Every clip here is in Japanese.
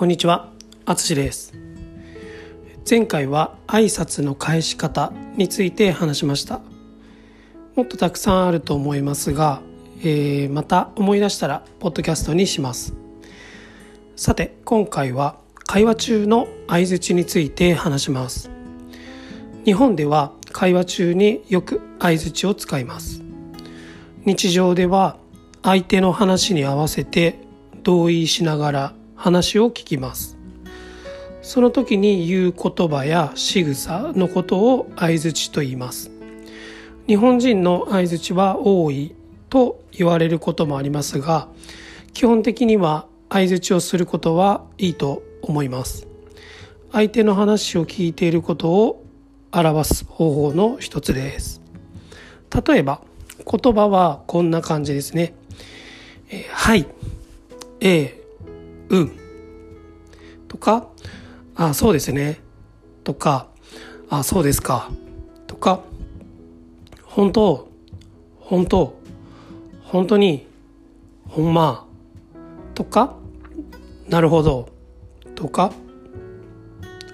こんにちは、あつしです。前回は挨拶の返し方について話しました。もっとたくさんあると思いますが、えーまた思い出したらポッドキャストにします。さて、今回は会話中の相槌について話します。日本では会話中によく相槌を使います。日常では相手の話に合わせて同意しながら話を聞きます。その時に言う言葉や仕草のことを相槌と言います。日本人の相槌は多いと言われることもありますが基本的には相槌をすることはいいと思います。相手の話を聞いていることを表す方法の一つです。例えば言葉はこんな感じですね。えーはい、ええ、うん。とか、あ、そうですね。とか、あ、そうですか。とか、本当、本当、本当に、ほんま。とか、なるほど。とか、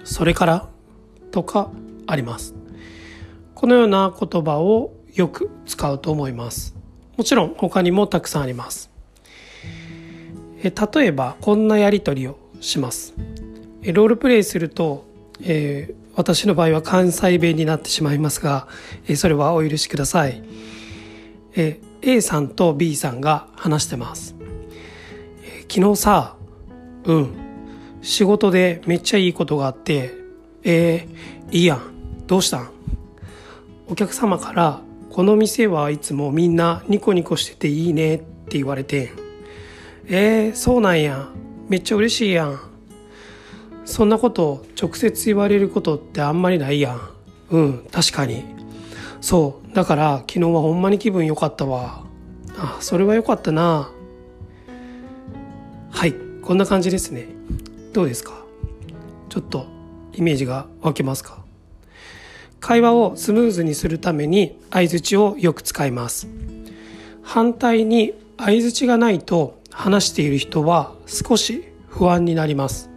それから、とかあります。このような言葉をよく使うと思います。もちろん他にもたくさんあります。え例えばこんなやり取りをします。えロールプレイすると、えー私の場合は関西弁になってしまいますが、えそれはお許しください。え A さんと B さんが話してます。え昨日さ、うん、仕事でめっちゃいいことがあって、えーいいやん、どうしたん？お客様から「この店はいつもみんなニコニコしてていいね」って言われて「えー、そうなんや。めっちゃ嬉しいやん」そんなこと直接言われることってあんまりないやん。うん確かに。そうだから昨日はほんまに気分良かったわ。あそれは良かったな。はいこんな感じですね。どうですか？ちょっとイメージが湧けますか？会話をスムーズにするために相槌をよく使います。反対に相槌がないと話している人は少し不安になります。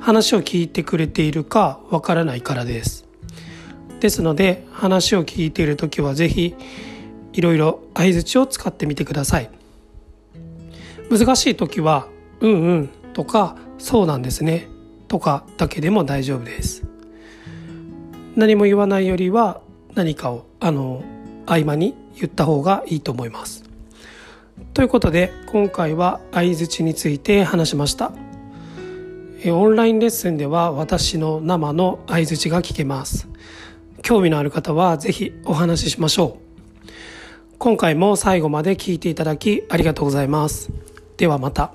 話を聞いてくれているかわからないからです。ですので話を聞いている時はぜひいろいろ相槌を使ってみてください。難しい時は「うんうん」とか「そうなんですね」とかだけでも大丈夫です。何も言わないよりは何かをあの合間に言った方がいいと思います。ということで今回は相槌について話しました。えオンラインレッスンでは私の生の相槌が聞けます。興味のある方は是非お話ししましょう。今回も最後まで聞いていただきありがとうございます。ではまた。